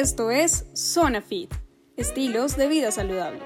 Esto es Zona Fit, estilos de vida saludable.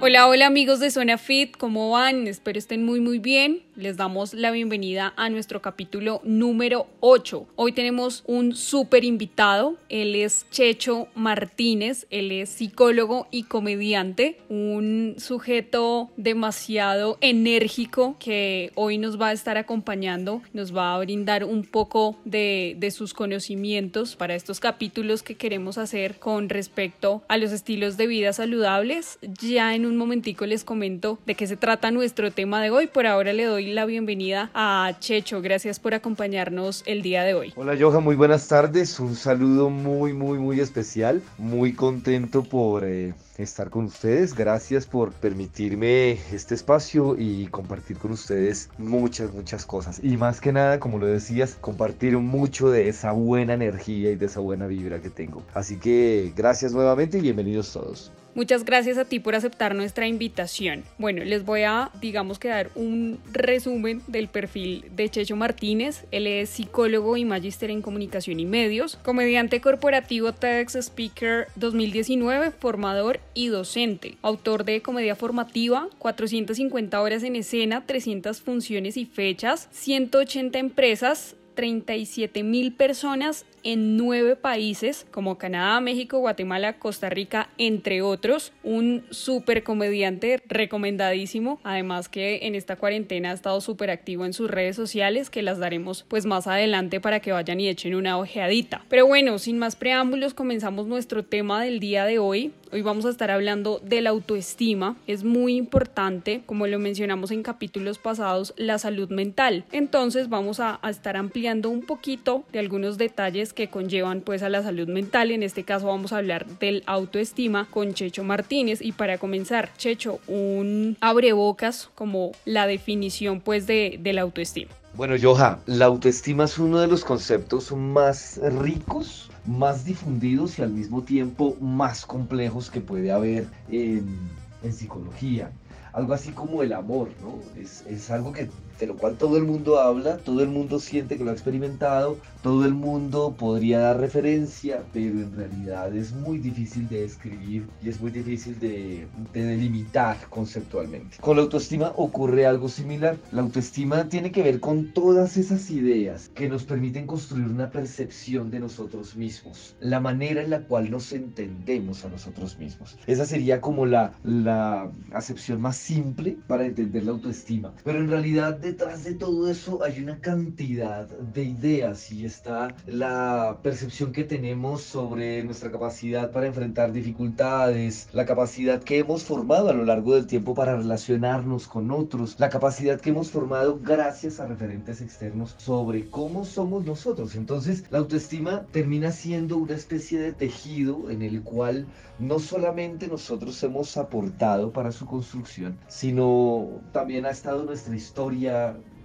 Hola, hola amigos de Zona Fit, ¿cómo van? Espero estén muy muy bien. Les damos la bienvenida a nuestro capítulo número 8. Hoy tenemos un súper invitado, él es Checho Martínez, él es psicólogo y comediante, un sujeto demasiado enérgico que hoy nos va a estar acompañando, nos va a brindar un poco de, de sus conocimientos para estos capítulos que queremos hacer con respecto a los estilos de vida saludables. Ya en un momentico les comento de qué se trata nuestro tema de hoy. Por ahora le doy la bienvenida a Checho. Gracias por acompañarnos el día de hoy. Hola Johan, muy buenas tardes. Un saludo muy, muy, muy especial. Muy contento por... Eh, estar con ustedes. Gracias por permitirme este espacio y compartir con ustedes muchas, muchas cosas. Y más que nada, como lo decías, compartir mucho de esa buena energía y de esa buena vibra que tengo. Así que gracias nuevamente y bienvenidos todos. Muchas gracias a ti por aceptar nuestra invitación. Bueno, les voy a, digamos que dar un resumen del perfil de Checho Martínez. Él es psicólogo y magíster en comunicación y medios, comediante corporativo TEDx Speaker 2019, formador y docente, autor de comedia formativa, 450 horas en escena, 300 funciones y fechas, 180 empresas, 37 mil personas en nueve países como Canadá, México, Guatemala, Costa Rica, entre otros. Un súper comediante recomendadísimo. Además que en esta cuarentena ha estado súper activo en sus redes sociales que las daremos pues más adelante para que vayan y echen una ojeadita. Pero bueno, sin más preámbulos comenzamos nuestro tema del día de hoy. Hoy vamos a estar hablando de la autoestima. Es muy importante, como lo mencionamos en capítulos pasados, la salud mental. Entonces vamos a, a estar ampliando un poquito de algunos detalles que conllevan pues a la salud mental. En este caso vamos a hablar del autoestima con Checho Martínez y para comenzar, Checho, un abrebocas como la definición pues de, de autoestima. Bueno, Joha, la autoestima es uno de los conceptos más ricos, más difundidos y al mismo tiempo más complejos que puede haber en, en psicología. Algo así como el amor, ¿no? Es, es algo que de lo cual todo el mundo habla, todo el mundo siente que lo ha experimentado, todo el mundo podría dar referencia, pero en realidad es muy difícil de describir y es muy difícil de, de delimitar conceptualmente. Con la autoestima ocurre algo similar. La autoestima tiene que ver con todas esas ideas que nos permiten construir una percepción de nosotros mismos, la manera en la cual nos entendemos a nosotros mismos. Esa sería como la, la acepción más simple para entender la autoestima. Pero en realidad detrás de todo eso hay una cantidad de ideas y está la percepción que tenemos sobre nuestra capacidad para enfrentar dificultades, la capacidad que hemos formado a lo largo del tiempo para relacionarnos con otros, la capacidad que hemos formado gracias a referentes externos sobre cómo somos nosotros. Entonces, la autoestima termina siendo una especie de tejido en el cual no solamente nosotros hemos aportado para su construcción, sino también ha estado nuestra historia,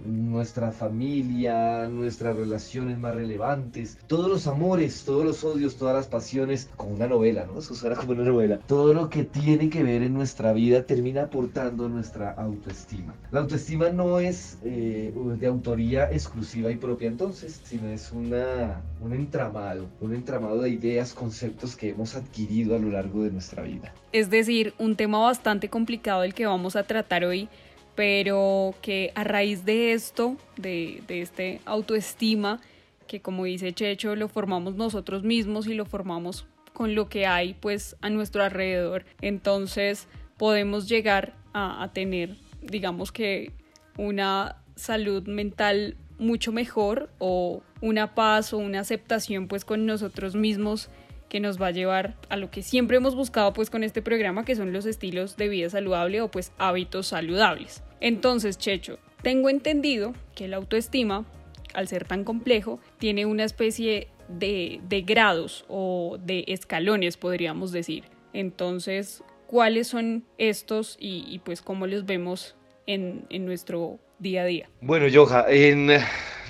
nuestra familia, nuestras relaciones más relevantes, todos los amores, todos los odios, todas las pasiones, como una novela, ¿no? Eso suena como una novela. Todo lo que tiene que ver en nuestra vida termina aportando nuestra autoestima. La autoestima no es eh, de autoría exclusiva y propia entonces, sino es una, un entramado, un entramado de ideas, conceptos que hemos adquirido a lo largo de nuestra vida. Es decir, un tema bastante complicado el que vamos a tratar hoy pero que a raíz de esto, de, de este autoestima, que como dice Checho, lo formamos nosotros mismos y lo formamos con lo que hay pues a nuestro alrededor. Entonces podemos llegar a, a tener, digamos que, una salud mental mucho mejor o una paz o una aceptación pues con nosotros mismos que nos va a llevar a lo que siempre hemos buscado pues con este programa que son los estilos de vida saludable o pues hábitos saludables. Entonces, Checho, tengo entendido que la autoestima, al ser tan complejo, tiene una especie de, de grados o de escalones, podríamos decir. Entonces, ¿cuáles son estos y, pues cómo los vemos en, en, nuestro día a día? Bueno, Joja, en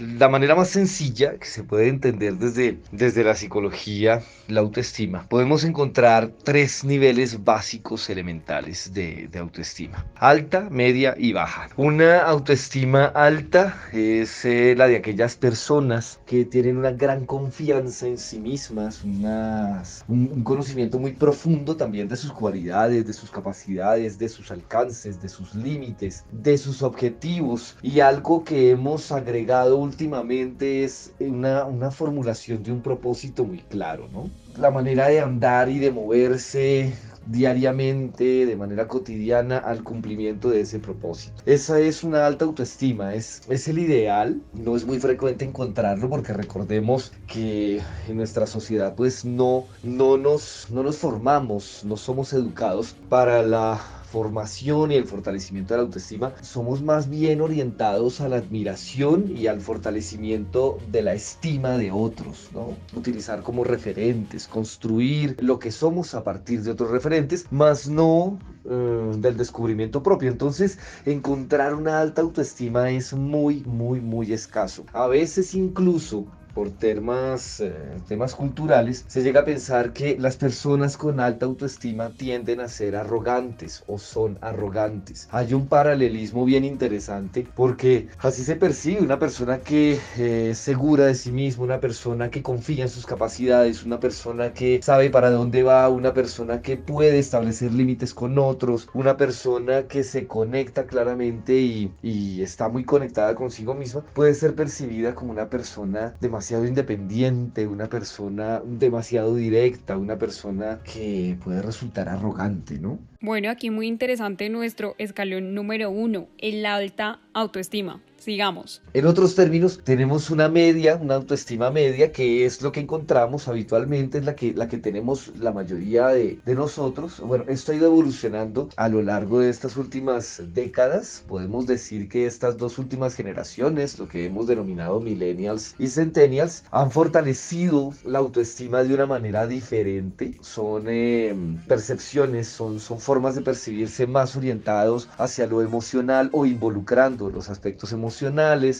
la manera más sencilla que se puede entender desde, desde la psicología, la autoestima, podemos encontrar tres niveles básicos elementales de, de autoestima. Alta, media y baja. Una autoestima alta es eh, la de aquellas personas que tienen una gran confianza en sí mismas, unas, un, un conocimiento muy profundo también de sus cualidades, de sus capacidades, de sus alcances, de sus límites, de sus objetivos y algo que hemos agregado últimamente es una, una formulación de un propósito muy claro, ¿no? La manera de andar y de moverse diariamente, de manera cotidiana, al cumplimiento de ese propósito. Esa es una alta autoestima, es, es el ideal, no es muy frecuente encontrarlo porque recordemos que en nuestra sociedad pues no, no, nos, no nos formamos, no somos educados para la formación y el fortalecimiento de la autoestima, somos más bien orientados a la admiración y al fortalecimiento de la estima de otros, ¿no? Utilizar como referentes, construir lo que somos a partir de otros referentes, más no eh, del descubrimiento propio. Entonces, encontrar una alta autoestima es muy, muy, muy escaso. A veces incluso por temas, eh, temas culturales, se llega a pensar que las personas con alta autoestima tienden a ser arrogantes o son arrogantes. Hay un paralelismo bien interesante porque así se percibe una persona que eh, es segura de sí misma, una persona que confía en sus capacidades, una persona que sabe para dónde va, una persona que puede establecer límites con otros, una persona que se conecta claramente y, y está muy conectada consigo misma, puede ser percibida como una persona demasiado demasiado independiente, una persona demasiado directa, una persona que puede resultar arrogante, ¿no? Bueno, aquí muy interesante nuestro escalón número uno, el alta autoestima. Sigamos. En otros términos, tenemos una media, una autoestima media, que es lo que encontramos habitualmente, es la que, la que tenemos la mayoría de, de nosotros. Bueno, esto ha ido evolucionando a lo largo de estas últimas décadas. Podemos decir que estas dos últimas generaciones, lo que hemos denominado millennials y centennials, han fortalecido la autoestima de una manera diferente. Son eh, percepciones, son, son formas de percibirse más orientados hacia lo emocional o involucrando los aspectos emocionales,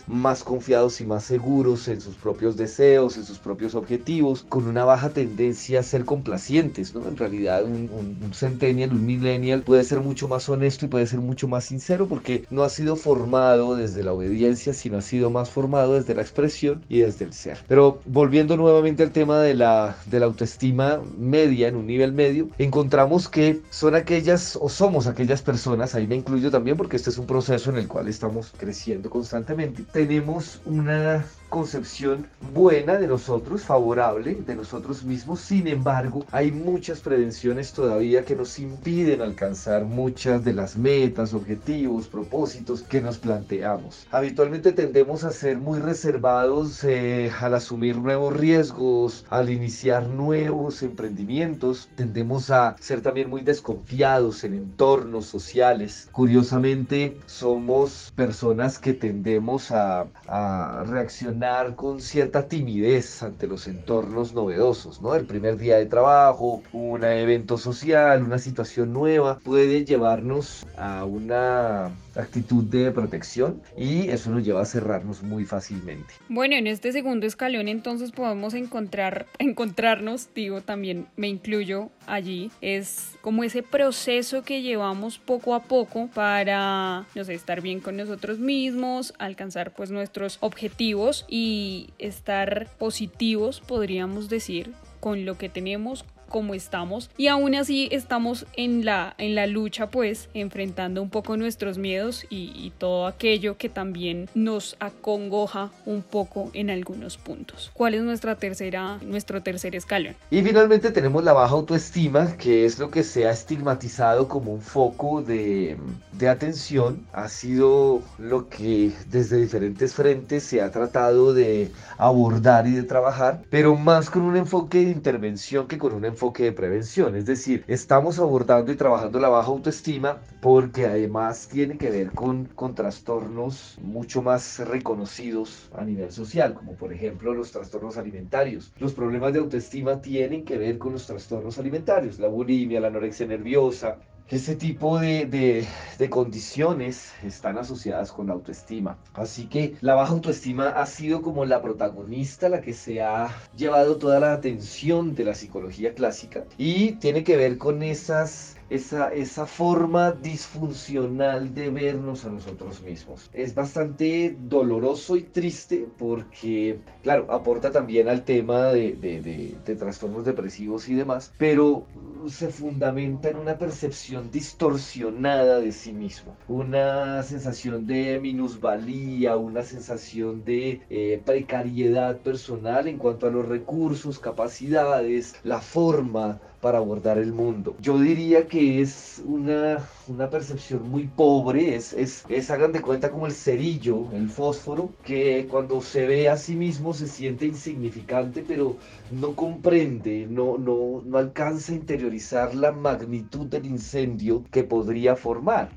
más confiados y más seguros en sus propios deseos, en sus propios objetivos, con una baja tendencia a ser complacientes, ¿no? En realidad un, un, un centennial, un millennial puede ser mucho más honesto y puede ser mucho más sincero porque no ha sido formado desde la obediencia, sino ha sido más formado desde la expresión y desde el ser. Pero volviendo nuevamente al tema de la, de la autoestima media, en un nivel medio, encontramos que son aquellas o somos aquellas personas, ahí me incluyo también porque este es un proceso en el cual estamos creciendo constantemente, tenemos una concepción buena de nosotros, favorable de nosotros mismos. Sin embargo, hay muchas prevenciones todavía que nos impiden alcanzar muchas de las metas, objetivos, propósitos que nos planteamos. Habitualmente tendemos a ser muy reservados eh, al asumir nuevos riesgos, al iniciar nuevos emprendimientos. Tendemos a ser también muy desconfiados en entornos sociales. Curiosamente, somos personas que tendemos a, a reaccionar con cierta timidez ante los entornos novedosos, ¿no? El primer día de trabajo, un evento social, una situación nueva, puede llevarnos a una actitud de protección y eso nos lleva a cerrarnos muy fácilmente. Bueno, en este segundo escalón entonces podemos encontrar, encontrarnos, digo, también me incluyo allí, es como ese proceso que llevamos poco a poco para, no sé, estar bien con nosotros mismos, alcanzar pues nuestros objetivos y estar positivos, podríamos decir, con lo que tenemos, como estamos y aún así estamos en la, en la lucha pues enfrentando un poco nuestros miedos y, y todo aquello que también nos acongoja un poco en algunos puntos. ¿Cuál es nuestra tercera, nuestro tercer escalón? Y finalmente tenemos la baja autoestima que es lo que se ha estigmatizado como un foco de, de atención. Ha sido lo que desde diferentes frentes se ha tratado de abordar y de trabajar, pero más con un enfoque de intervención que con un enfoque enfoque de prevención, es decir, estamos abordando y trabajando la baja autoestima porque además tiene que ver con, con trastornos mucho más reconocidos a nivel social, como por ejemplo los trastornos alimentarios. Los problemas de autoestima tienen que ver con los trastornos alimentarios, la bulimia, la anorexia nerviosa, ese tipo de, de, condiciones están asociadas con la autoestima. Así que la baja autoestima ha sido como la protagonista, la que se ha llevado toda la atención de la psicología clásica y tiene que ver con esas esa, esa forma disfuncional de vernos a nosotros mismos. Es bastante doloroso y triste porque, claro, aporta también al tema de, de, trastornos depresivos y demás, pero se fundamenta en una percepción distorsionada de sí mismo, una sensación de minusvalía, una sensación de eh, precariedad personal en cuanto a los recursos, capacidades, la forma para abordar el mundo. Yo diría que es una, una percepción muy pobre, es, es, es, hagan de cuenta como el cerillo, el fósforo, que cuando se ve a sí mismo se siente insignificante, pero no comprende, no, no, no alcanza a interiorizar la magnitud del incendio que podría formar.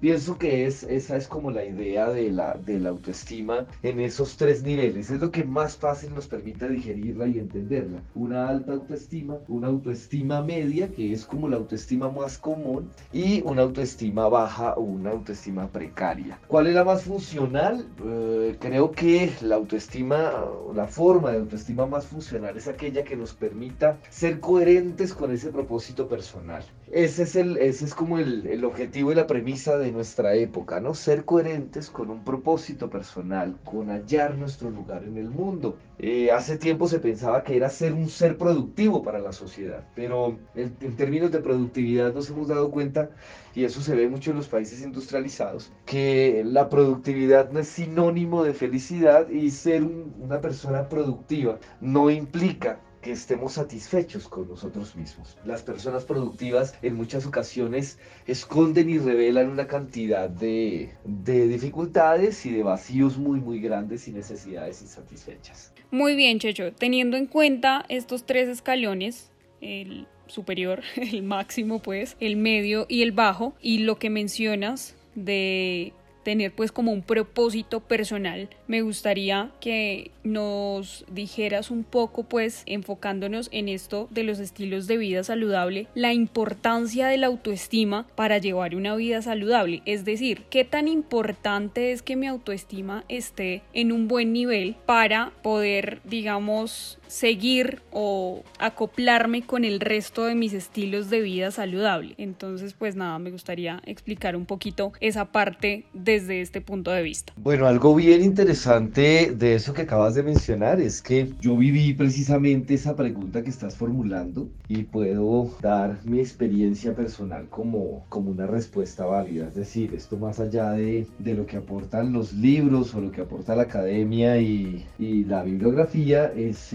Pienso que es, esa es como la idea de la, de la autoestima en esos tres niveles. Es lo que más fácil nos permite digerirla y entenderla. Una alta autoestima, una autoestima media, que es como la autoestima más común, y una autoestima baja o una autoestima precaria. ¿Cuál es la más funcional? Eh, creo que la autoestima, la forma de autoestima más funcional es aquella que nos permita ser coherentes con ese propósito personal. Ese es, el, ese es como el, el objetivo y la premisa de nuestra época, ¿no? Ser coherentes con un propósito personal, con hallar nuestro lugar en el mundo. Eh, hace tiempo se pensaba que era ser un ser productivo para la sociedad, pero en, en términos de productividad nos hemos dado cuenta, y eso se ve mucho en los países industrializados, que la productividad no es sinónimo de felicidad y ser una persona productiva no implica que estemos satisfechos con nosotros mismos. Las personas productivas en muchas ocasiones esconden y revelan una cantidad de, de dificultades y de vacíos muy muy grandes y necesidades insatisfechas. Muy bien, Checho. Teniendo en cuenta estos tres escalones, el superior, el máximo pues, el medio y el bajo, y lo que mencionas de tener pues como un propósito personal. Me gustaría que nos dijeras un poco pues enfocándonos en esto de los estilos de vida saludable, la importancia de la autoestima para llevar una vida saludable. Es decir, qué tan importante es que mi autoestima esté en un buen nivel para poder digamos seguir o acoplarme con el resto de mis estilos de vida saludable. Entonces, pues nada, me gustaría explicar un poquito esa parte desde este punto de vista. Bueno, algo bien interesante de eso que acabas de mencionar es que yo viví precisamente esa pregunta que estás formulando y puedo dar mi experiencia personal como, como una respuesta válida. Es decir, esto más allá de, de lo que aportan los libros o lo que aporta la academia y, y la bibliografía, es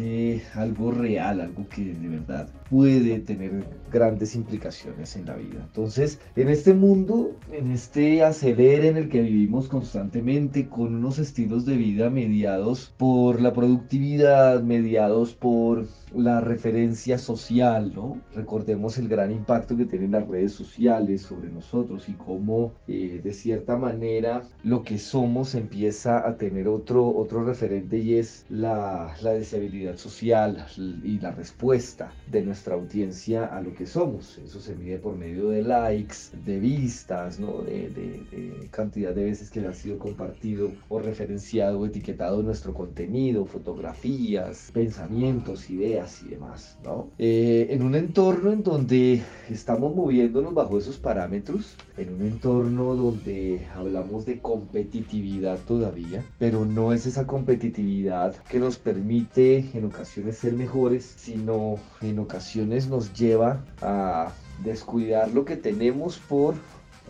algo real, algo que de verdad puede tener grandes implicaciones en la vida. Entonces, en este mundo, en este acelere en el que vivimos constantemente, con unos estilos de vida mediados por la productividad, mediados por la referencia social, ¿no? Recordemos el gran impacto que tienen las redes sociales sobre nosotros y cómo eh, de cierta manera lo que somos empieza a tener otro, otro referente y es la, la deseabilidad social y la respuesta de nuestra audiencia a lo que somos. Eso se mide por medio de likes, de vistas, ¿no? de, de, de cantidad de veces que ha sido compartido o referenciado o etiquetado nuestro contenido, fotografías, pensamientos, ideas y demás, ¿no? Eh, en un entorno en donde estamos moviéndonos bajo esos parámetros, en un entorno donde hablamos de competitividad todavía, pero no es esa competitividad que nos permite en ocasiones ser mejores, sino en ocasiones nos lleva a descuidar lo que tenemos por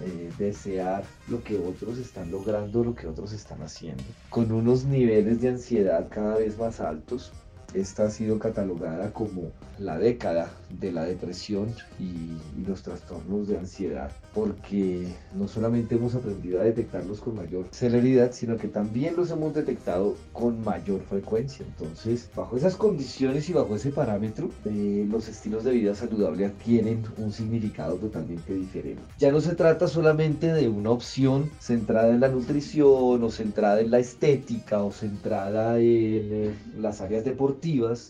eh, desear lo que otros están logrando, lo que otros están haciendo, con unos niveles de ansiedad cada vez más altos, esta ha sido catalogada como la década de la depresión y, los trastornos de ansiedad, porque no solamente hemos aprendido a detectarlos con mayor celeridad, sino que también los hemos detectado con mayor frecuencia. Entonces, bajo esas condiciones y bajo ese parámetro, eh, los estilos de vida saludable adquieren un significado totalmente diferente. Ya no se trata solamente de una opción centrada en la nutrición o centrada en la estética o centrada en eh, las áreas deportivas,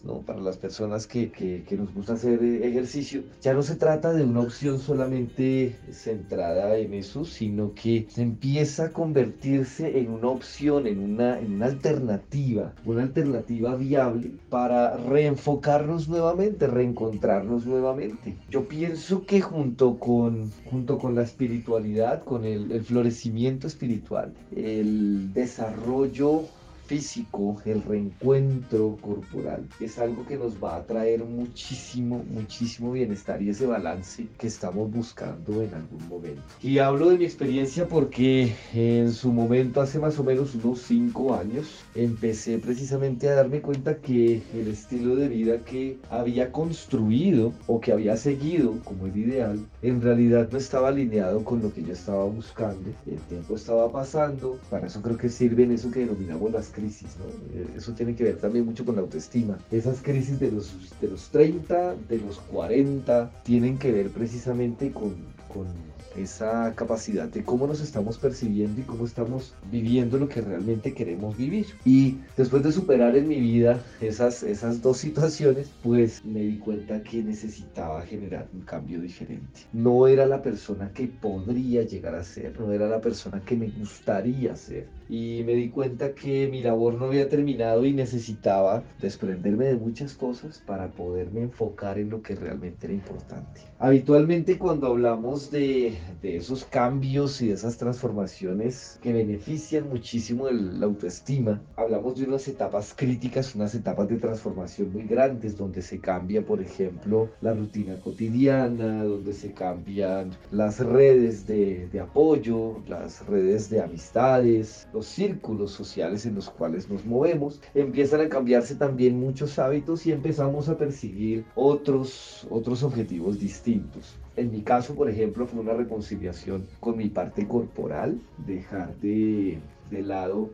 ¿no? para las personas que, nos gusta hacer eh, ejercicio, ya no se trata de una opción solamente centrada en eso, sino que se empieza a convertirse en una opción, en una, en una alternativa, una alternativa viable para reenfocarnos nuevamente, reencontrarnos nuevamente. Yo pienso que junto con, junto con la espiritualidad, con el, el florecimiento espiritual, el desarrollo físico, el reencuentro corporal, es algo que nos va a traer muchísimo, muchísimo bienestar y ese balance que estamos buscando en algún momento. Y hablo de mi experiencia porque en su momento, hace más o menos unos 5 años, empecé precisamente a darme cuenta que el estilo de vida que había construido o que había seguido como el ideal, en realidad no estaba alineado con lo que yo estaba buscando. El tiempo estaba pasando, para eso creo que sirven eso que denominamos las crisis, ¿no? Eh, eso tiene que ver también mucho con la autoestima. Esas crisis de los, de los 30, de los 40, tienen que ver precisamente con, con esa capacidad de cómo nos estamos percibiendo y cómo estamos viviendo lo que realmente queremos vivir. Y después de superar en mi vida esas, esas dos situaciones, pues me di cuenta que necesitaba generar un cambio diferente. No era la persona que podría llegar a ser, no era la persona que me gustaría ser. Y me di cuenta que mi labor no había terminado y necesitaba desprenderme de muchas cosas para poderme enfocar en lo que realmente era importante. Habitualmente cuando hablamos de de esos cambios y de esas transformaciones que benefician muchísimo la autoestima. Hablamos de unas etapas críticas, unas etapas de transformación muy grandes, donde se cambia, por ejemplo, la rutina cotidiana, donde se cambian las redes de, de apoyo, las redes de amistades, los círculos sociales en los cuales nos movemos. Empiezan a cambiarse también muchos hábitos y empezamos a perseguir otros, otros objetivos distintos. En mi caso, por ejemplo, fue una reconciliación con mi parte corporal, dejar de, de lado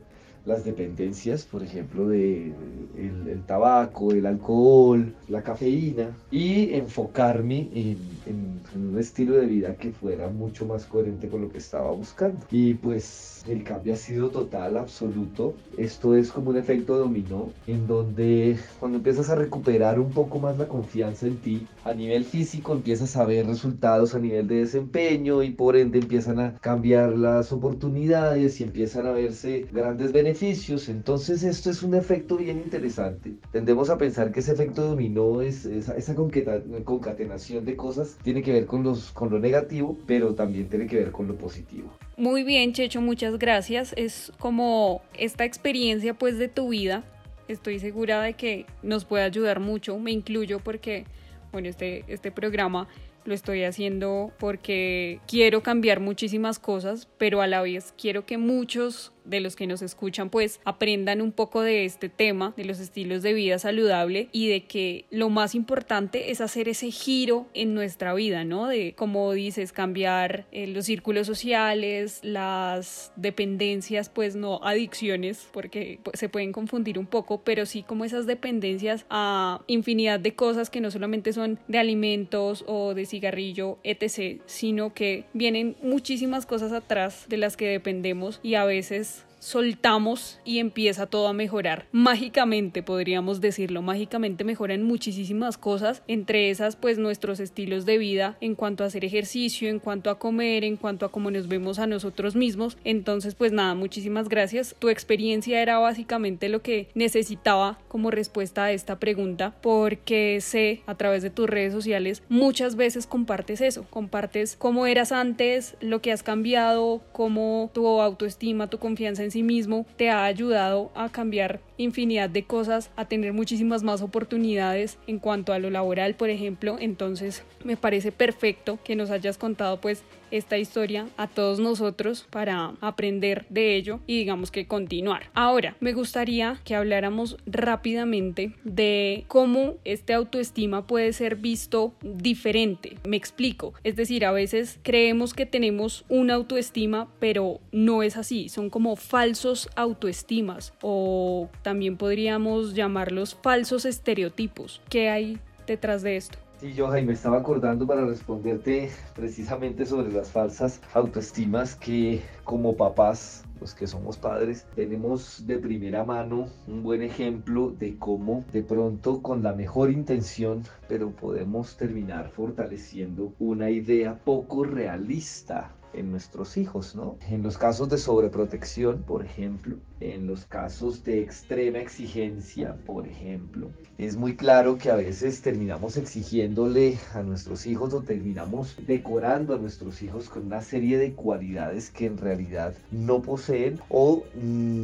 las dependencias, por ejemplo, de el, tabaco, el alcohol, la cafeína, y enfocarme en, en, un estilo de vida que fuera mucho más coherente con lo que estaba buscando. Y pues el cambio ha sido total, absoluto. Esto es como un efecto dominó, en donde cuando empiezas a recuperar un poco más la confianza en ti, a nivel físico empiezas a ver resultados a nivel de desempeño y por ende empiezan a cambiar las oportunidades y empiezan a verse grandes beneficios entonces esto es un efecto bien interesante. Tendemos a pensar que ese efecto dominó, es, esa concatenación de cosas, tiene que ver con, los, con lo negativo, pero también tiene que ver con lo positivo. Muy bien, Checho, muchas gracias. Es como esta experiencia pues de tu vida. Estoy segura de que nos puede ayudar mucho. Me incluyo porque, bueno, este, este programa lo estoy haciendo porque quiero cambiar muchísimas cosas, pero a la vez quiero que muchos de los que nos escuchan pues aprendan un poco de este tema, de los estilos de vida saludable y de que lo más importante es hacer ese giro en nuestra vida, ¿no? De, como dices, cambiar eh, los círculos sociales, las dependencias, pues no adicciones, porque pues, se pueden confundir un poco, pero sí como esas dependencias a infinidad de cosas que no solamente son de alimentos o de cigarrillo, etc., sino que vienen muchísimas cosas atrás de las que dependemos y a veces soltamos y empieza todo a mejorar. Mágicamente, podríamos decirlo, mágicamente mejoran muchísimas cosas, entre esas pues nuestros estilos de vida en cuanto a hacer ejercicio, en cuanto a comer, en cuanto a cómo nos vemos a nosotros mismos. Entonces pues nada, muchísimas gracias. Tu experiencia era básicamente lo que necesitaba como respuesta a esta pregunta porque sé a través de tus redes sociales muchas veces compartes eso, compartes cómo eras antes, lo que has cambiado, cómo tu autoestima, tu confianza en mismo te ha ayudado a cambiar infinidad de cosas, a tener muchísimas más oportunidades en cuanto a lo laboral, por ejemplo. Entonces me parece perfecto que nos hayas contado pues esta historia a todos nosotros para aprender de ello y digamos que continuar. Ahora, me gustaría que habláramos rápidamente de cómo este autoestima puede ser visto diferente. Me explico. Es decir, a veces creemos que tenemos una autoestima, pero no es así. Son como falsos autoestimas o también podríamos llamarlos falsos estereotipos. ¿Qué hay detrás de esto? Sí, yo me estaba acordando para responderte precisamente sobre las falsas autoestimas que como papás, los que somos padres, tenemos de primera mano un buen ejemplo de cómo de pronto con la mejor intención, pero podemos terminar fortaleciendo una idea poco realista en nuestros hijos, ¿no? En los casos de sobreprotección, por ejemplo, en los casos de extrema exigencia, por ejemplo, es muy claro que a veces terminamos exigiéndole a nuestros hijos o terminamos decorando a nuestros hijos con una serie de cualidades que en realidad no poseen o mm,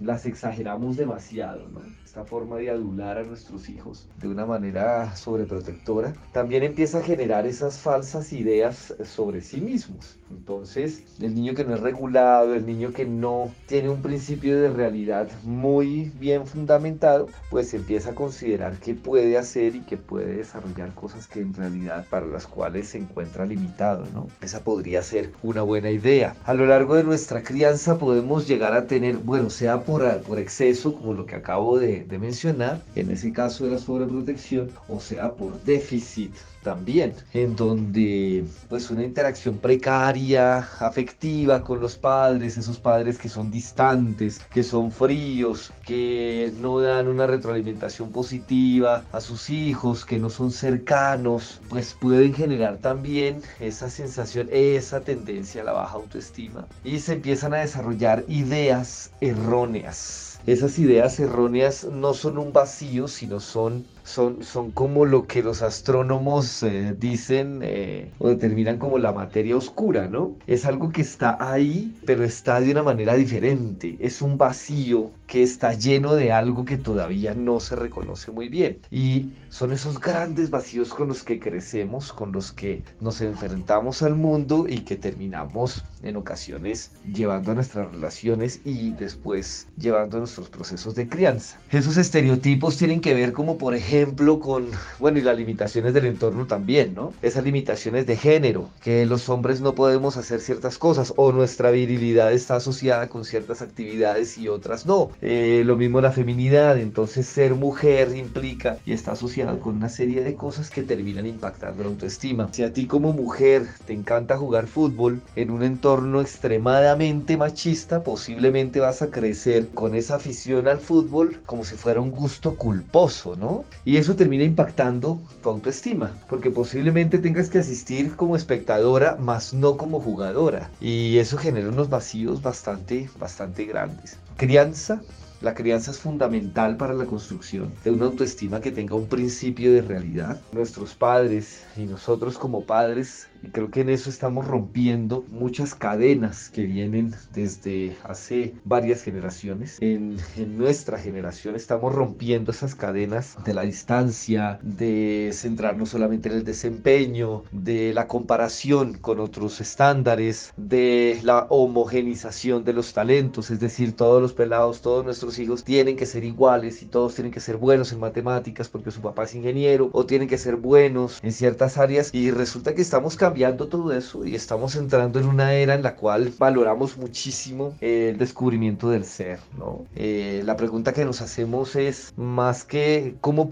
las exageramos demasiado, ¿no? esta forma de adular a nuestros hijos de una manera sobreprotectora, también empieza a generar esas falsas ideas sobre sí mismos. Entonces, el niño que no es regulado, el niño que no tiene un principio de realidad muy bien fundamentado, pues empieza a considerar que puede hacer y que puede desarrollar cosas que en realidad para las cuales se encuentra limitado, ¿no? Esa podría ser una buena idea. A lo largo de nuestra crianza podemos llegar a tener, bueno, sea por, por exceso, como lo que acabo de, de, mencionar, en ese caso de la sobreprotección, o sea por déficit también, en donde pues una interacción precaria, afectiva con los padres, esos padres que son distantes, que son fríos, que no dan una retroalimentación positiva a sus hijos, que no son cercanos, pues pueden generar también esa sensación, esa tendencia a la baja autoestima. Y se empiezan a desarrollar ideas erróneas. Esas ideas erróneas no son un vacío, sino son son, son como lo que los astrónomos eh, dicen eh, o determinan como la materia oscura, ¿no? Es algo que está ahí, pero está de una manera diferente. Es un vacío que está lleno de algo que todavía no se reconoce muy bien. Y son esos grandes vacíos con los que crecemos, con los que nos enfrentamos al mundo y que terminamos en ocasiones llevando a nuestras relaciones y después llevando a nuestros procesos de crianza. Esos estereotipos tienen que ver como por ejemplo con, bueno, y las limitaciones del entorno también, ¿no? Esas limitaciones de género, que los hombres no podemos hacer ciertas cosas o nuestra virilidad está asociada con ciertas actividades y otras no. Eh, lo mismo la feminidad, entonces ser mujer implica y está asociado con una serie de cosas que terminan impactando la autoestima. Si a ti como mujer te encanta jugar fútbol en un entorno extremadamente machista, posiblemente vas a crecer con esa afición al fútbol como si fuera un gusto culposo, ¿no? Y eso termina impactando tu autoestima, porque posiblemente tengas que asistir como espectadora, más no como jugadora. Y eso genera unos vacíos bastante, bastante grandes. Crianza la crianza es fundamental para la construcción de una autoestima que tenga un principio de realidad. Nuestros padres y nosotros como padres y creo que en eso estamos rompiendo muchas cadenas que vienen desde hace varias generaciones. En, en, nuestra generación estamos rompiendo esas cadenas de la distancia, de centrarnos solamente en el desempeño, de la comparación con otros estándares, de la homogenización de los talentos. Es decir, todos los pelados, todos nuestros hijos tienen que ser iguales y todos tienen que ser buenos en matemáticas porque su papá es ingeniero o tienen que ser buenos en ciertas áreas. Y resulta que estamos cambiando cambiando todo eso y estamos entrando en una era en la cual valoramos muchísimo el descubrimiento del ser, ¿no? Eh, la pregunta que nos hacemos es más que cómo,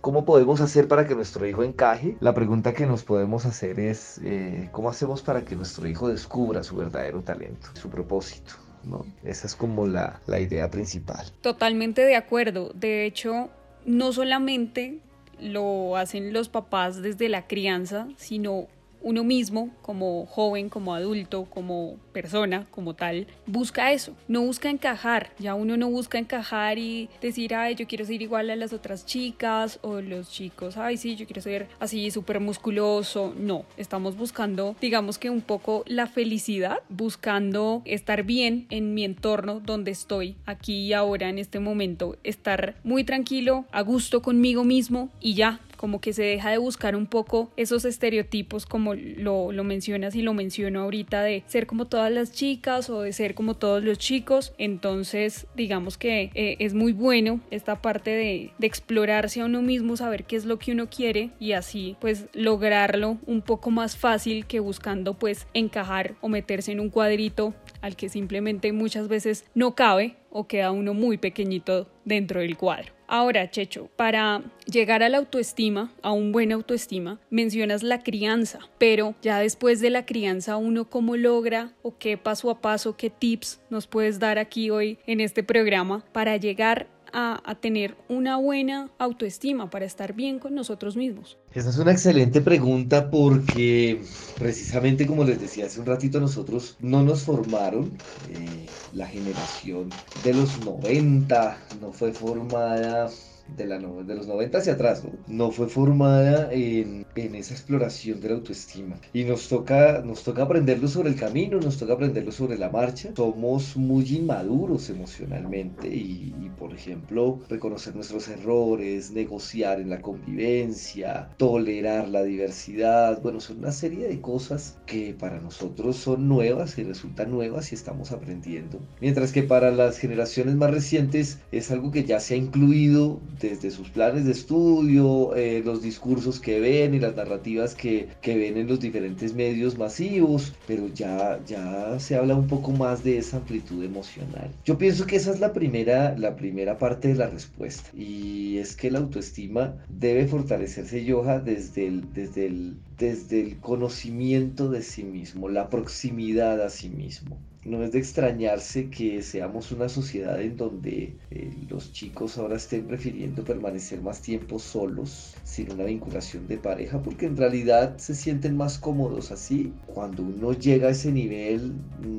cómo podemos hacer para que nuestro hijo encaje, la pregunta que nos podemos hacer es eh, cómo hacemos para que nuestro hijo descubra su verdadero talento, su propósito. ¿no? Esa es como la, la idea principal. Totalmente de acuerdo. De hecho, no solamente lo hacen los papás desde la crianza, sino uno mismo, como joven, como adulto, como persona, como tal, busca eso, no busca encajar, ya uno no busca encajar y decir, ay, yo quiero ser igual a las otras chicas o los chicos, ay, sí, yo quiero ser así súper musculoso, no, estamos buscando, digamos que un poco la felicidad, buscando estar bien en mi entorno donde estoy, aquí y ahora, en este momento, estar muy tranquilo, a gusto conmigo mismo y ya, como que se deja de buscar un poco esos estereotipos como lo, lo mencionas y lo menciono ahorita de ser como todas las chicas o de ser como todos los chicos. Entonces, digamos que eh, es muy bueno esta parte de, de explorarse a uno mismo, saber qué es lo que uno quiere y así pues lograrlo un poco más fácil que buscando pues encajar o meterse en un cuadrito al que simplemente muchas veces no cabe o queda uno muy pequeñito dentro del cuadro. Ahora, Checho, para llegar a la autoestima, a un buen autoestima, mencionas la crianza, pero ya después de la crianza, uno cómo logra o qué paso a paso, qué tips nos puedes dar aquí hoy en este programa para llegar a, tener una buena autoestima, para estar bien con nosotros mismos? Esa es una excelente pregunta porque precisamente como les decía hace un ratito, nosotros no nos formaron, eh, la generación de los 90 no fue formada de, la, de los 90 hacia atrás, ¿no? fue formada en, en, esa exploración de la autoestima. Y nos toca, nos toca aprenderlo sobre el camino, nos toca aprenderlo sobre la marcha. Somos muy inmaduros emocionalmente y, y por ejemplo, reconocer nuestros errores, negociar en la convivencia, tolerar la diversidad, bueno, son una serie de cosas que para nosotros son nuevas y resultan nuevas y estamos aprendiendo. Mientras que para las generaciones más recientes es algo que ya se ha incluido desde sus planes de estudio, eh, los discursos que ven y las narrativas que, que, ven en los diferentes medios masivos, pero ya, ya se habla un poco más de esa amplitud emocional. Yo pienso que esa es la primera, la primera parte de la respuesta y es que la autoestima debe fortalecerse, Yoja, desde el, desde el, desde el conocimiento de sí mismo, la proximidad a sí mismo. No es de extrañarse que seamos una sociedad en donde eh, los chicos ahora estén prefiriendo permanecer más tiempo solos, sin una vinculación de pareja, porque en realidad se sienten más cómodos así. Cuando uno llega a ese nivel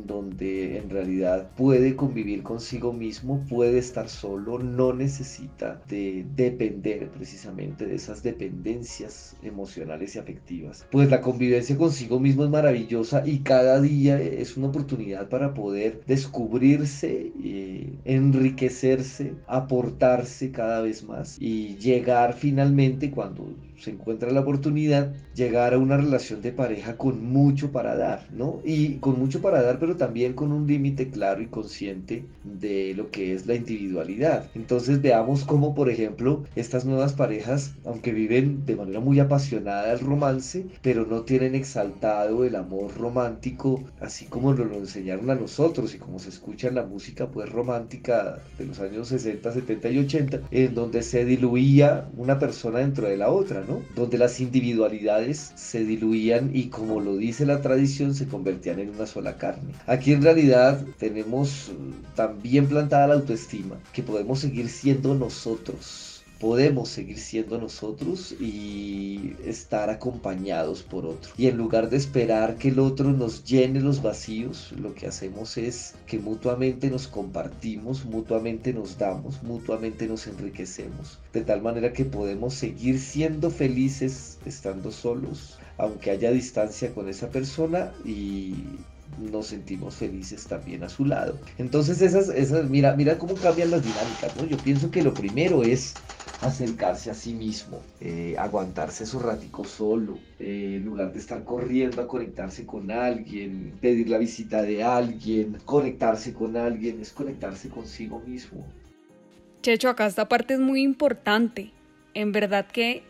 donde en realidad puede convivir consigo mismo, puede estar solo, no necesita de depender precisamente de esas dependencias emocionales y afectivas. Pues la convivencia consigo mismo es maravillosa y cada día es una oportunidad para poder descubrirse, eh, enriquecerse, aportarse cada vez más y llegar finalmente cuando se encuentra la oportunidad, llegar a una relación de pareja con mucho para dar, ¿no? Y con mucho para dar, pero también con un límite claro y consciente de lo que es la individualidad. Entonces veamos cómo, por ejemplo, estas nuevas parejas, aunque viven de manera muy apasionada el romance, pero no tienen exaltado el amor romántico, así como nos lo enseñaron a nosotros y como se escucha en la música pues romántica de los años 60, 70 y 80, en donde se diluía una persona dentro de la otra, ¿no? Donde las individualidades se diluían y como lo dice la tradición se convertían en una sola carne. Aquí en realidad tenemos tan bien plantada la autoestima que podemos seguir siendo nosotros podemos seguir siendo nosotros y estar acompañados por otro. Y en lugar de esperar que el otro nos llene los vacíos, lo que hacemos es que mutuamente nos compartimos, mutuamente nos damos, mutuamente nos enriquecemos, de tal manera que podemos seguir siendo felices estando solos, aunque haya distancia con esa persona y nos sentimos felices también a su lado. Entonces esas, esas, mira, mira cómo cambian las dinámicas, ¿no? Yo pienso que lo primero es acercarse a sí mismo, eh, aguantarse su ratico solo, eh, en lugar de estar corriendo a conectarse con alguien, pedir la visita de alguien, conectarse con alguien, es conectarse consigo mismo. Checho, acá esta parte es muy importante. En verdad que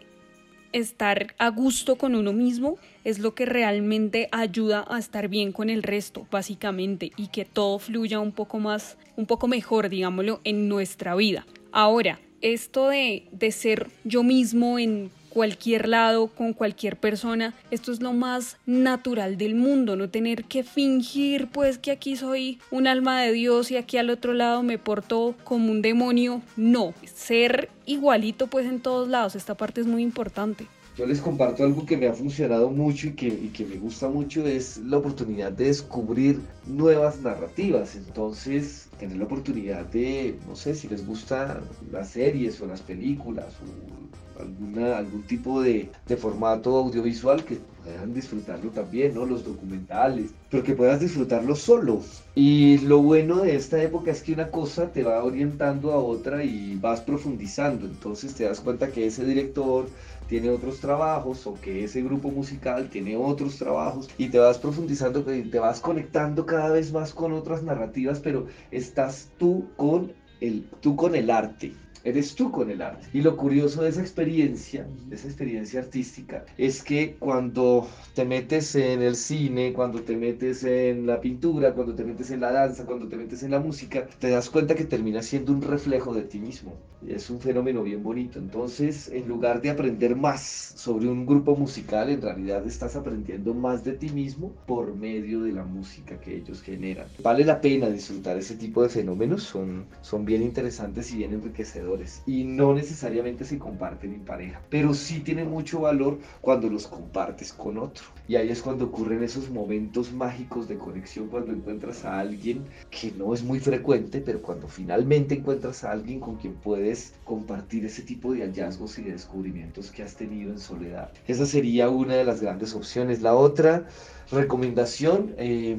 estar a gusto con uno mismo es lo que realmente ayuda a estar bien con el resto, básicamente, y que todo fluya un poco más, un poco mejor, digámoslo, en nuestra vida. Ahora, esto de, de ser yo mismo en cualquier lado, con cualquier persona. Esto es lo más natural del mundo, no tener que fingir pues que aquí soy un alma de Dios y aquí al otro lado me porto como un demonio. No, ser igualito pues en todos lados, esta parte es muy importante. Yo les comparto algo que me ha funcionado mucho y que, y que me gusta mucho, es la oportunidad de descubrir nuevas narrativas. Entonces, tener la oportunidad de, no sé, si les gustan las series o las películas o alguna, algún tipo de, de formato audiovisual que puedan disfrutarlo también, ¿no? Los documentales, pero que puedas disfrutarlo solo. Y lo bueno de esta época es que una cosa te va orientando a otra y vas profundizando. Entonces te das cuenta que ese director tiene otros trabajos o que ese grupo musical tiene otros trabajos y te vas profundizando, te vas conectando cada vez más con otras narrativas, pero estás tú con el, tú con el arte eres tú con el arte. Y lo curioso de esa experiencia, de esa experiencia artística, es que cuando te metes en el cine, cuando te metes en la pintura, cuando te metes en la danza, cuando te metes en la música, te das cuenta que termina siendo un reflejo de ti mismo. Es un fenómeno bien bonito. Entonces, en lugar de aprender más sobre un grupo musical, en realidad estás aprendiendo más de ti mismo por medio de la música que ellos generan. Vale la pena disfrutar ese tipo de fenómenos, son, son bien interesantes y bien enriquecedores. Y no necesariamente se comparten en pareja, pero sí tiene mucho valor cuando los compartes con otro. Y ahí es cuando ocurren esos momentos mágicos de conexión, cuando encuentras a alguien que no es muy frecuente, pero cuando finalmente encuentras a alguien con quien puedes compartir ese tipo de hallazgos y de descubrimientos que has tenido en soledad. Esa sería una de las grandes opciones. La otra recomendación, eh,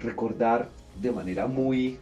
recordar de manera muy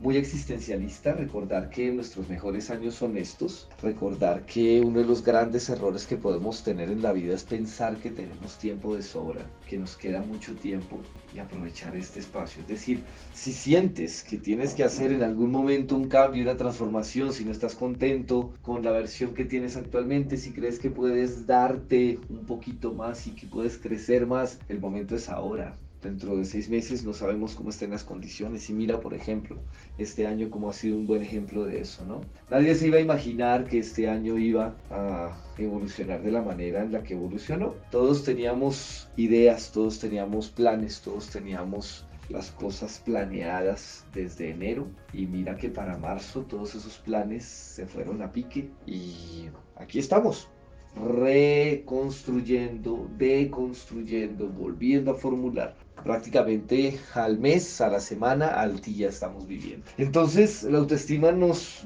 muy existencialista, recordar que nuestros mejores años son estos, recordar que uno de los grandes errores que podemos tener en la vida es pensar que tenemos tiempo de sobra, que nos queda mucho tiempo y aprovechar este espacio. Es decir, si sientes que tienes que hacer en algún momento un cambio, una transformación, si no estás contento con la versión que tienes actualmente, si crees que puedes darte un poquito más y que puedes crecer más, el momento es ahora dentro de seis meses no sabemos cómo estén las condiciones. Y mira, por ejemplo, este año como ha sido un buen ejemplo de eso, ¿no? Nadie se iba a imaginar que este año iba a evolucionar de la manera en la que evolucionó. Todos teníamos ideas, todos teníamos planes, todos teníamos las cosas planeadas desde enero y mira que para marzo todos esos planes se fueron a pique y aquí estamos reconstruyendo, deconstruyendo, volviendo a formular prácticamente al mes, a la semana, al día estamos viviendo. Entonces, la autoestima nos...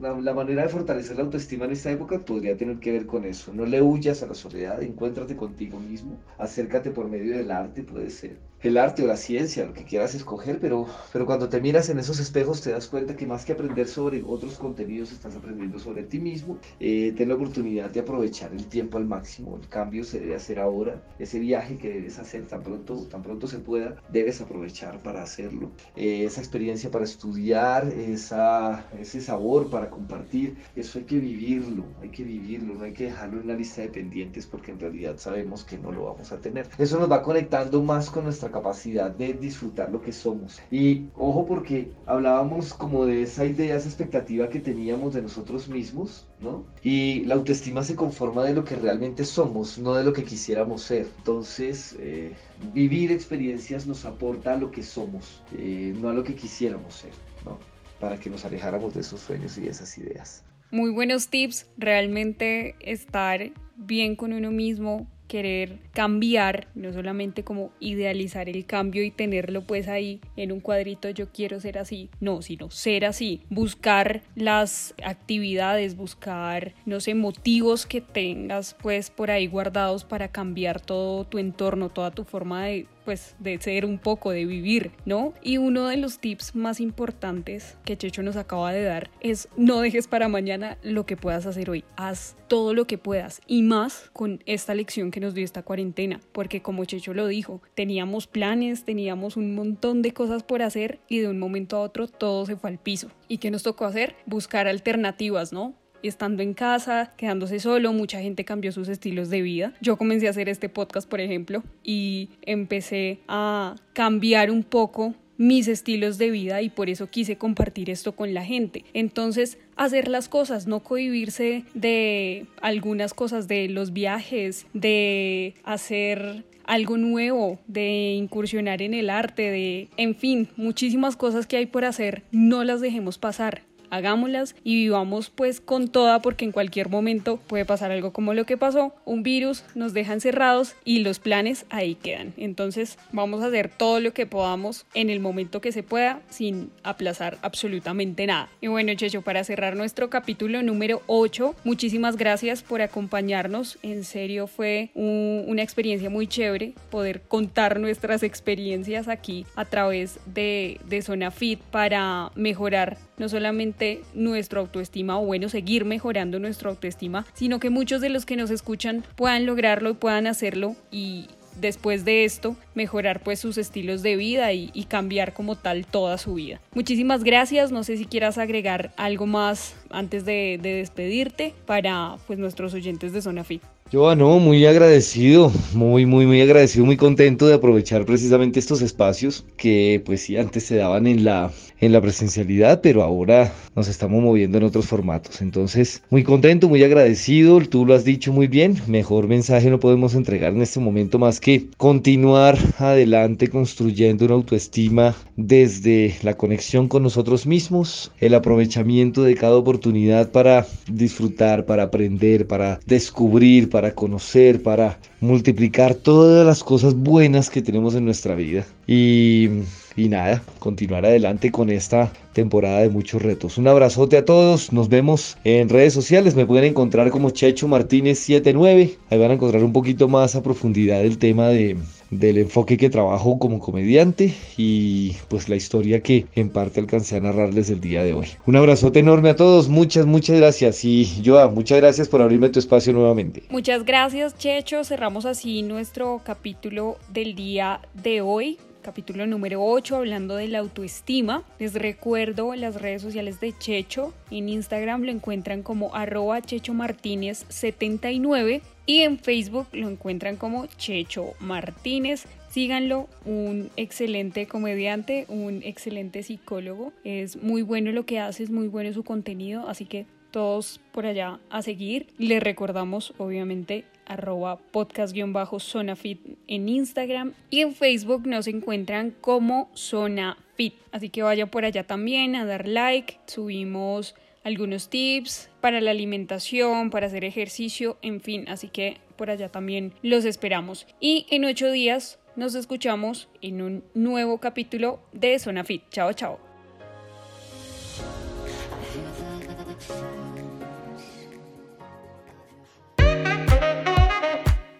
La, la, manera de fortalecer la autoestima en esta época podría tener que ver con eso. No le huyas a la soledad, encuéntrate contigo mismo, acércate por medio del arte, puede ser el arte o la ciencia, lo que quieras escoger, pero, pero cuando te miras en esos espejos te das cuenta que más que aprender sobre otros contenidos, estás aprendiendo sobre ti mismo. Eh, ten la oportunidad de aprovechar el tiempo al máximo. El cambio se debe hacer ahora. Ese viaje que debes hacer tan pronto, tan pronto se pueda, debes aprovechar para hacerlo. Eh, esa experiencia para estudiar, esa, ese sabor para compartir, eso hay que vivirlo, hay que vivirlo, no hay que dejarlo en la lista de pendientes porque en realidad sabemos que no lo vamos a tener. Eso nos va conectando más con nuestra capacidad de disfrutar lo que somos. Y ojo porque hablábamos como de esa idea, esa expectativa que teníamos de nosotros mismos, ¿no? Y la autoestima se conforma de lo que realmente somos, no de lo que quisiéramos ser. Entonces, eh, vivir experiencias nos aporta a lo que somos, eh, no a lo que quisiéramos ser, ¿no? Para que nos alejáramos de esos sueños y de esas ideas. Muy buenos tips, realmente estar bien con uno mismo, querer cambiar, no solamente como idealizar el cambio y tenerlo pues ahí en un cuadrito yo quiero ser así, no, sino ser así, buscar las actividades, buscar, no sé, motivos que tengas pues por ahí guardados para cambiar todo tu entorno, toda tu forma de pues de ser un poco, de vivir, ¿no? Y uno de los tips más importantes que Checho nos acaba de dar es no dejes para mañana lo que puedas hacer hoy, haz todo lo que puedas y más con esta lección que nos dio esta cuarentena, porque como Checho lo dijo, teníamos planes, teníamos un montón de cosas por hacer y de un momento a otro todo se fue al piso. ¿Y qué nos tocó hacer? Buscar alternativas, ¿no? Estando en casa, quedándose solo, mucha gente cambió sus estilos de vida. Yo comencé a hacer este podcast, por ejemplo, y empecé a cambiar un poco mis estilos de vida y por eso quise compartir esto con la gente. Entonces, hacer las cosas, no cohibirse de algunas cosas, de los viajes, de hacer algo nuevo, de incursionar en el arte, de, en fin, muchísimas cosas que hay por hacer, no las dejemos pasar hagámoslas y vivamos pues con toda porque en cualquier momento puede pasar algo como lo que pasó, un virus nos deja encerrados y los planes ahí quedan. Entonces vamos a hacer todo lo que podamos en el momento que se pueda sin aplazar absolutamente nada. Y bueno, Checho, para cerrar nuestro capítulo número 8, muchísimas gracias por acompañarnos. En serio fue una experiencia muy chévere poder contar nuestras experiencias aquí a través de, de Zona Fit para mejorar no solamente nuestra autoestima o bueno, seguir mejorando nuestra autoestima, sino que muchos de los que nos escuchan puedan lograrlo y puedan hacerlo y después de esto mejorar pues sus estilos de vida y, cambiar como tal toda su vida. Muchísimas gracias, no sé si quieras agregar algo más antes de, de despedirte para pues nuestros oyentes de Zona Fit. Yo, no, muy agradecido, muy, muy, muy agradecido, muy contento de aprovechar precisamente estos espacios que pues sí antes se daban en la, en la presencialidad, pero ahora nos estamos moviendo en otros formatos. Entonces, muy contento, muy agradecido, tú lo has dicho muy bien, mejor mensaje no podemos entregar en este momento más que continuar adelante construyendo una autoestima desde la conexión con nosotros mismos, el aprovechamiento de cada oportunidad para disfrutar, para aprender, para descubrir, para conocer, para multiplicar todas las cosas buenas que tenemos en nuestra vida. Y, y nada, continuar adelante con esta temporada de muchos retos. Un abrazote a todos, nos vemos en redes sociales, me pueden encontrar como Checho Martínez 79, ahí van a encontrar un poquito más a profundidad el tema de, del enfoque que trabajo como comediante y pues la historia que en parte alcancé a narrarles el día de hoy. Un abrazote enorme a todos, muchas, muchas gracias y Joa, muchas gracias por abrirme tu espacio nuevamente. Muchas gracias Checho, cerramos así nuestro capítulo del día de hoy capítulo número 8 hablando de la autoestima. Les recuerdo las redes sociales de Checho. En Instagram lo encuentran como arroba Checho Martínez 79 y en Facebook lo encuentran como Checho Martínez. Síganlo, un excelente comediante, un excelente psicólogo. Es muy bueno lo que hace, es muy bueno su contenido, así que todos por allá a seguir. Les recordamos, obviamente, arroba podcast-zona fit en Instagram y en Facebook nos encuentran como Zona Fit. Así que vaya por allá también a dar like. Subimos algunos tips para la alimentación, para hacer ejercicio, en fin. Así que por allá también los esperamos. Y en ocho días nos escuchamos en un nuevo capítulo de Zona Fit. Chao, chao.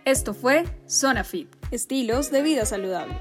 Esto fue Zona Fit, estilos de vida saludable.